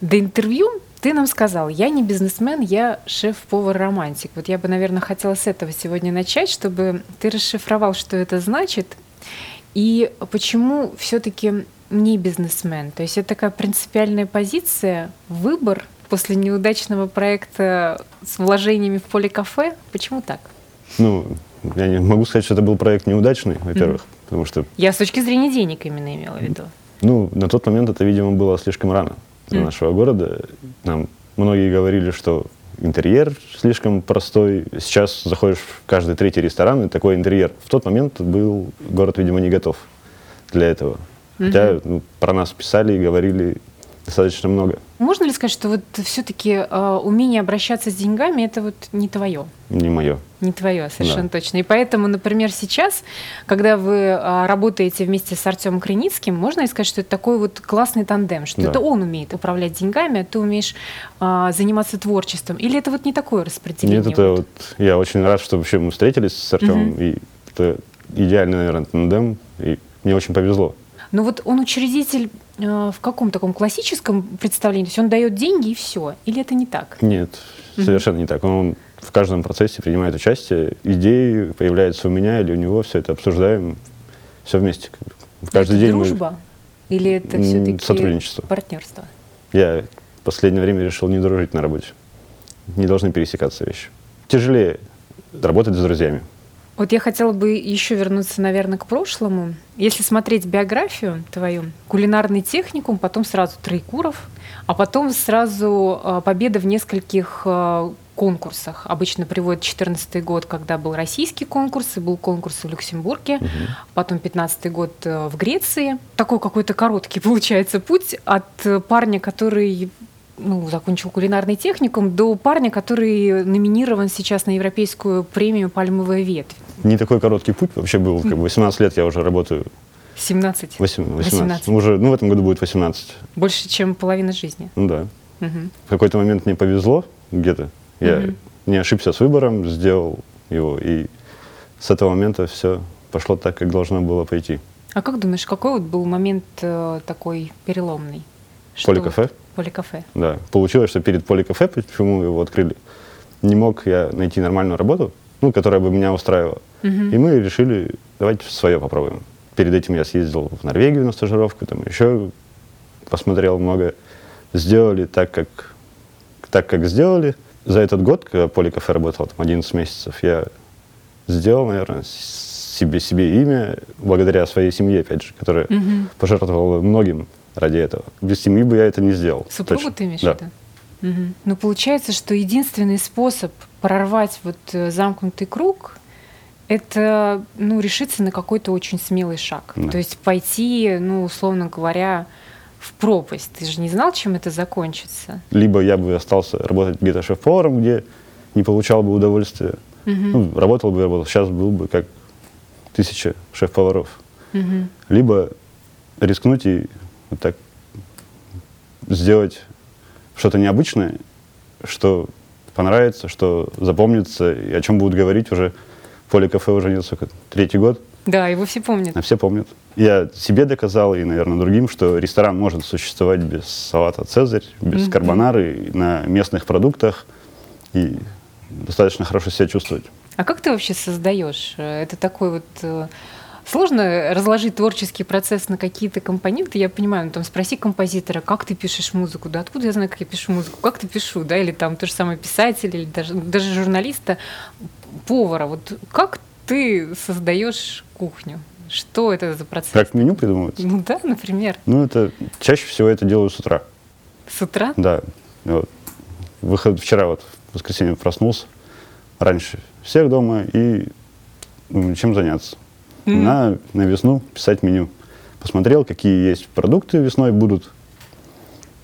До интервью ты нам сказал, я не бизнесмен, я шеф-повар-романтик. Вот я бы, наверное, хотела с этого сегодня начать, чтобы ты расшифровал, что это значит, и почему все-таки не бизнесмен. То есть это такая принципиальная позиция, выбор после неудачного проекта с вложениями в поле кафе. Почему так? Ну, я не могу сказать, что это был проект неудачный, во-первых, mm-hmm. потому что... Я с точки зрения денег именно имела в виду. Ну, на тот момент это, видимо, было слишком рано mm. нашего города. Нам многие говорили, что интерьер слишком простой. Сейчас заходишь в каждый третий ресторан, и такой интерьер. В тот момент был город, видимо, не готов для этого. Mm-hmm. Хотя ну, про нас писали и говорили достаточно много. Можно ли сказать, что вот все-таки э, умение обращаться с деньгами это вот не твое? Не мое. Не твое, совершенно да. точно. И поэтому, например, сейчас, когда вы э, работаете вместе с Артемом Креницким, можно ли сказать, что это такой вот классный тандем, что да. это он умеет управлять деньгами, а ты умеешь э, заниматься творчеством? Или это вот не такое распределение? Нет, это вот, вот я очень рад, что вообще мы встретились с Артемом, угу. и это идеальный, наверное, тандем, и мне очень повезло. Ну вот он учредитель э, в каком таком классическом представлении? То есть он дает деньги и все? Или это не так? Нет, совершенно не так. Он в каждом процессе принимает участие. Идеи появляются у меня или у него, все это обсуждаем, все вместе. В каждый это день дружба? Мы... Или это все-таки сотрудничество? Партнерство? Я в последнее время решил не дружить на работе. Не должны пересекаться вещи. Тяжелее работать с друзьями. Вот я хотела бы еще вернуться, наверное, к прошлому. Если смотреть биографию твою, кулинарный техникум, потом сразу Троекуров, а потом сразу а, победа в нескольких а, конкурсах. Обычно приводит 2014 год, когда был российский конкурс, и был конкурс в Люксембурге, угу. потом 2015 год э, в Греции. Такой какой-то короткий получается путь от парня, который ну, закончил кулинарный техникум, до парня, который номинирован сейчас на европейскую премию «Пальмовая ветвь». Не такой короткий путь вообще был. Как бы 18 лет я уже работаю. 17? 18. 18. Уже, ну, в этом году будет 18. Больше, чем половина жизни? Ну да. Угу. В какой-то момент мне повезло где-то. Я угу. не ошибся с выбором, сделал его. И с этого момента все пошло так, как должно было пойти. А как думаешь, какой вот был момент э, такой переломный? Поликафе? Вот? Поликафе. Да. Получилось, что перед поликафе, почему его открыли, не мог я найти нормальную работу, ну, которая бы меня устраивала. Угу. И мы решили, давайте свое попробуем. Перед этим я съездил в Норвегию на стажировку, там еще посмотрел много. Сделали так, как, так, как сделали. За этот год, когда Поликафе работал, там 11 месяцев, я сделал, наверное, себе, себе имя, благодаря своей семье, опять же, которая угу. пожертвовала многим ради этого. Без семьи бы я это не сделал. Супругу точно. ты имеешь да. в виду? Угу. Ну, получается, что единственный способ прорвать вот э, замкнутый круг это ну, решиться на какой-то очень смелый шаг. Да. То есть пойти, ну, условно говоря, в пропасть. Ты же не знал, чем это закончится. Либо я бы остался работать где-то шеф-поваром, где не получал бы удовольствия. Угу. Ну, работал бы, работал. Сейчас был бы как тысяча шеф-поваров. Угу. Либо рискнуть и вот так сделать что-то необычное, что понравится, что запомнится, и о чем будут говорить уже. Поле кафе уже нет, сколько, третий год. Да, его все помнят. А все помнят. Я себе доказал, и, наверное, другим, что ресторан может существовать без салата «Цезарь», без mm-hmm. карбонары, на местных продуктах, и достаточно хорошо себя чувствовать. А как ты вообще создаешь? Это такой вот э, Сложно разложить творческий процесс на какие-то компоненты. Я понимаю, ну, там спроси композитора, как ты пишешь музыку, да, откуда я знаю, как я пишу музыку, как ты пишу, да, или там то же самое писатель, или даже, даже журналиста, повара. Вот как ты создаешь кухню? Что это за процесс? Как меню придумывается? Ну да, например. Ну это чаще всего это делаю с утра. С утра? Да. Вот. Выход вчера вот в воскресенье проснулся раньше всех дома и ну, чем заняться mm-hmm. на, на весну писать меню. Посмотрел, какие есть продукты весной будут.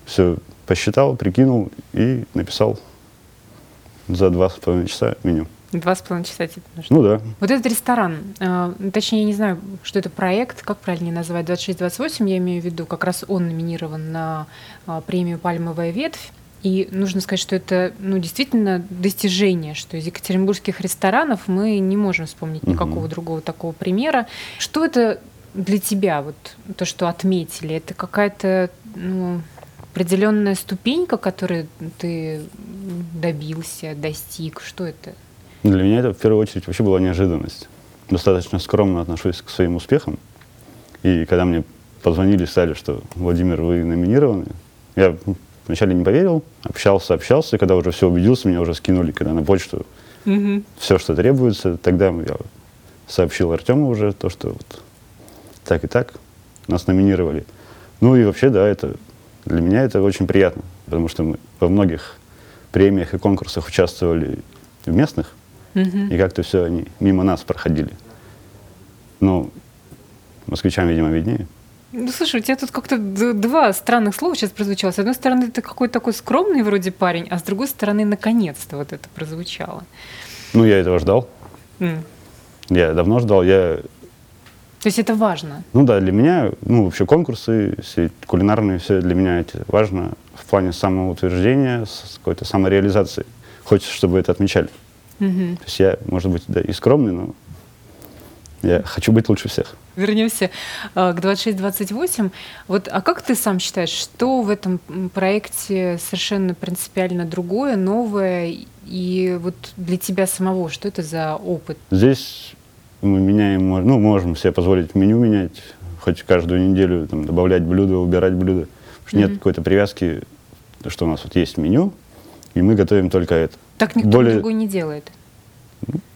Все посчитал, прикинул и написал за два с половиной часа меню. Два с половиной часа тебе нужно? Ну да. Вот этот ресторан, э, точнее, я не знаю, что это проект, как правильно назвать, 26-28, я имею в виду, как раз он номинирован на э, премию «Пальмовая ветвь». И нужно сказать, что это ну, действительно достижение, что из екатеринбургских ресторанов мы не можем вспомнить угу. никакого другого такого примера. Что это для тебя, вот то, что отметили? Это какая-то ну, определенная ступенька, которой ты добился, достиг? Что это? Для меня это в первую очередь вообще была неожиданность. Достаточно скромно отношусь к своим успехам. И когда мне позвонили, сказали, что Владимир, вы номинированы, я вначале не поверил, общался, общался, и когда уже все убедился, меня уже скинули, когда на почту угу. все, что требуется, тогда я сообщил Артему уже то, что вот так и так нас номинировали. Ну и вообще, да, это для меня это очень приятно, потому что мы во многих премиях и конкурсах участвовали в местных, угу. и как-то все они мимо нас проходили. Ну, москвичам, видимо, виднее. Ну, слушай, у тебя тут как-то два странных слова сейчас прозвучало. С одной стороны, ты какой-то такой скромный вроде парень, а с другой стороны, наконец-то вот это прозвучало. Ну, я этого ждал. Mm. Я давно ждал. Я... То есть это важно? Ну да, для меня, ну вообще конкурсы, все кулинарные, все для меня это важно в плане самоутверждения, какой-то самореализации. Хочется, чтобы это отмечали. Mm-hmm. То есть я, может быть, да, и скромный, но я хочу быть лучше всех. Вернемся э, к 26-28. Вот, а как ты сам считаешь, что в этом проекте совершенно принципиально другое, новое, и вот для тебя самого, что это за опыт? Здесь мы меняем, ну, можем себе позволить меню менять, хоть каждую неделю там, добавлять блюда, убирать блюда. Потому что mm-hmm. нет какой-то привязки, что у нас вот есть меню, и мы готовим только это. Так никто Более... другой не делает?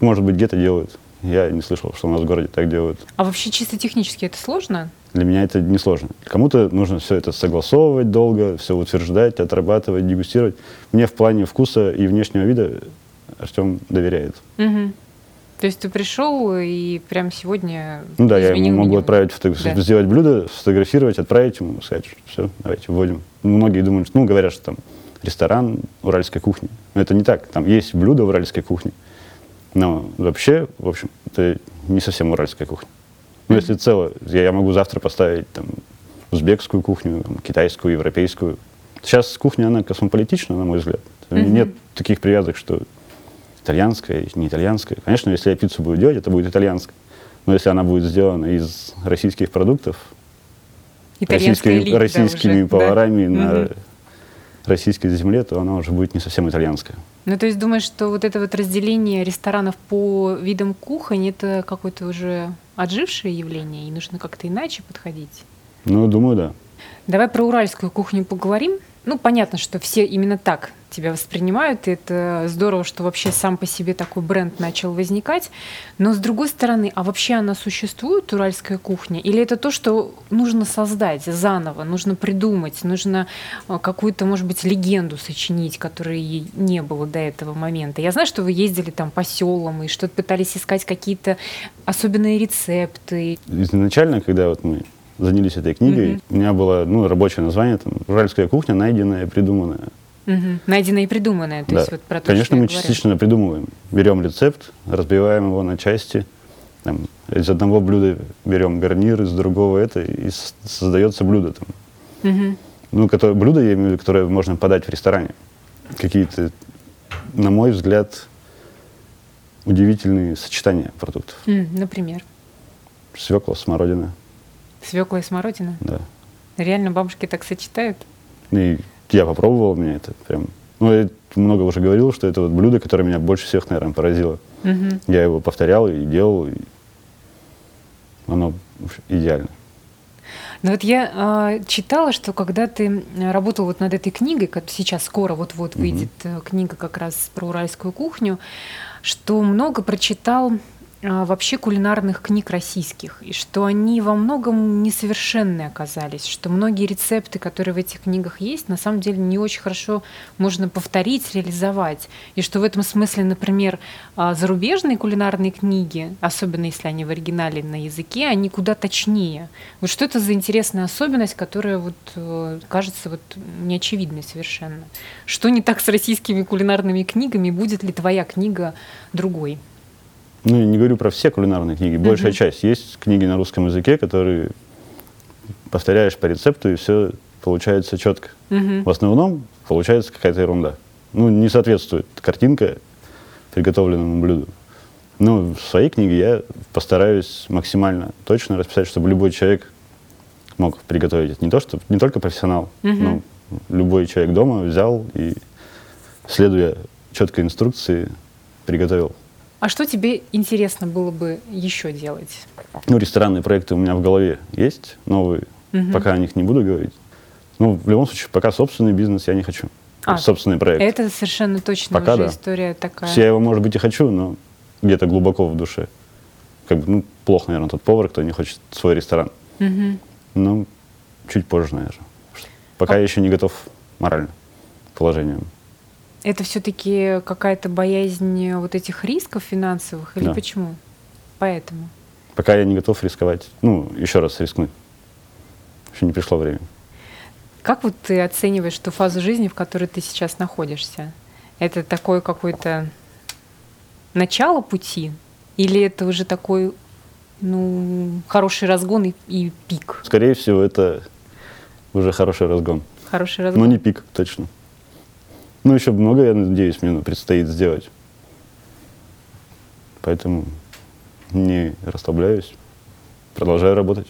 Может быть, где-то делают. Я не слышал, что у нас в городе так делают. А вообще чисто технически это сложно? Для меня это не сложно. Кому-то нужно все это согласовывать долго, все утверждать, отрабатывать, дегустировать. Мне в плане вкуса и внешнего вида Артем доверяет. Угу. То есть ты пришел и прямо сегодня... Ну да, я ему могу отправить, фото... да. сделать блюдо, сфотографировать, отправить ему, сказать, что все, давайте вводим. Многие думают, ну говорят, что там ресторан уральской кухни. Но это не так. Там есть блюдо уральской кухни. Но вообще, в общем, это не совсем уральская кухня. Ну, если целое, я, я могу завтра поставить там узбекскую кухню, там, китайскую, европейскую. Сейчас кухня, она космополитична, на мой взгляд. Mm-hmm. Нет таких привязок, что итальянская, не итальянская. Конечно, если я пиццу буду делать, это будет итальянская. Но если она будет сделана из российских продуктов, российскими, российскими поварами да? на mm-hmm российской земле, то она уже будет не совсем итальянская. Ну, то есть думаешь, что вот это вот разделение ресторанов по видам кухонь, это какое-то уже отжившее явление, и нужно как-то иначе подходить? Ну, думаю, да. Давай про уральскую кухню поговорим. Ну, понятно, что все именно так тебя воспринимают, и это здорово, что вообще сам по себе такой бренд начал возникать. Но с другой стороны, а вообще она существует, уральская кухня? Или это то, что нужно создать заново, нужно придумать, нужно а, какую-то, может быть, легенду сочинить, которой не было до этого момента? Я знаю, что вы ездили там по селам и что-то пытались искать какие-то особенные рецепты. Изначально, когда вот мы занялись этой книгой, mm-hmm. у меня было ну, рабочее название там «Уральская кухня, найденная, придуманная». Угу. Найденное и придуманное. То да. есть вот про то, Конечно, мы частично придумываем. Берем рецепт, разбиваем его на части. Там, из одного блюда берем гарнир, из другого это, и создается блюдо. Там. Угу. Ну, которое, блюдо, я имею в виду, которое можно подать в ресторане. Какие-то, на мой взгляд, удивительные сочетания продуктов. Mm, например? Свекла, смородина. Свекла и смородина? Да. Реально бабушки так сочетают? И я попробовал, мне это прям... Ну, я много уже говорил, что это вот блюдо, которое меня больше всех, наверное, поразило. Угу. Я его повторял и делал, и оно идеально. Ну вот я э, читала, что когда ты работал вот над этой книгой, как сейчас скоро вот-вот выйдет угу. книга как раз про уральскую кухню, что много прочитал вообще кулинарных книг российских, и что они во многом несовершенны оказались, что многие рецепты, которые в этих книгах есть, на самом деле не очень хорошо можно повторить, реализовать, и что в этом смысле, например, а, зарубежные кулинарные книги, особенно если они в оригинале на языке, они куда точнее. Вот что это за интересная особенность, которая вот э, кажется вот неочевидной совершенно? Что не так с российскими кулинарными книгами? Будет ли твоя книга другой? Ну, не говорю про все кулинарные книги, большая uh-huh. часть. Есть книги на русском языке, которые повторяешь по рецепту, и все получается четко. Uh-huh. В основном получается какая-то ерунда. Ну, не соответствует картинка приготовленному блюду. Ну, в своей книге я постараюсь максимально точно расписать, чтобы любой человек мог приготовить это. Не то, что не только профессионал, uh-huh. но любой человек дома взял и, следуя четкой инструкции, приготовил. А что тебе интересно было бы еще делать? Ну, ресторанные проекты у меня в голове есть, новые. Угу. Пока о них не буду говорить. Ну, в любом случае, пока собственный бизнес я не хочу. А, собственный проект. Это совершенно точно пока уже да. история такая. Я его, может быть, и хочу, но где-то глубоко в душе. Как бы, ну, плохо, наверное, тот повар, кто не хочет свой ресторан. Угу. Ну, чуть позже, наверное. Пока а... я еще не готов морально к положениям. Это все-таки какая-то боязнь вот этих рисков финансовых или да. почему? Поэтому. Пока я не готов рисковать. Ну, еще раз рискнуть. Еще не пришло время. Как вот ты оцениваешь ту фазу жизни, в которой ты сейчас находишься? Это такое какое-то начало пути? Или это уже такой ну, хороший разгон и, и пик? Скорее всего, это уже хороший разгон. Хороший разгон. Но не пик, точно. Ну, еще много, я надеюсь, мне предстоит сделать. Поэтому не расслабляюсь, продолжаю работать.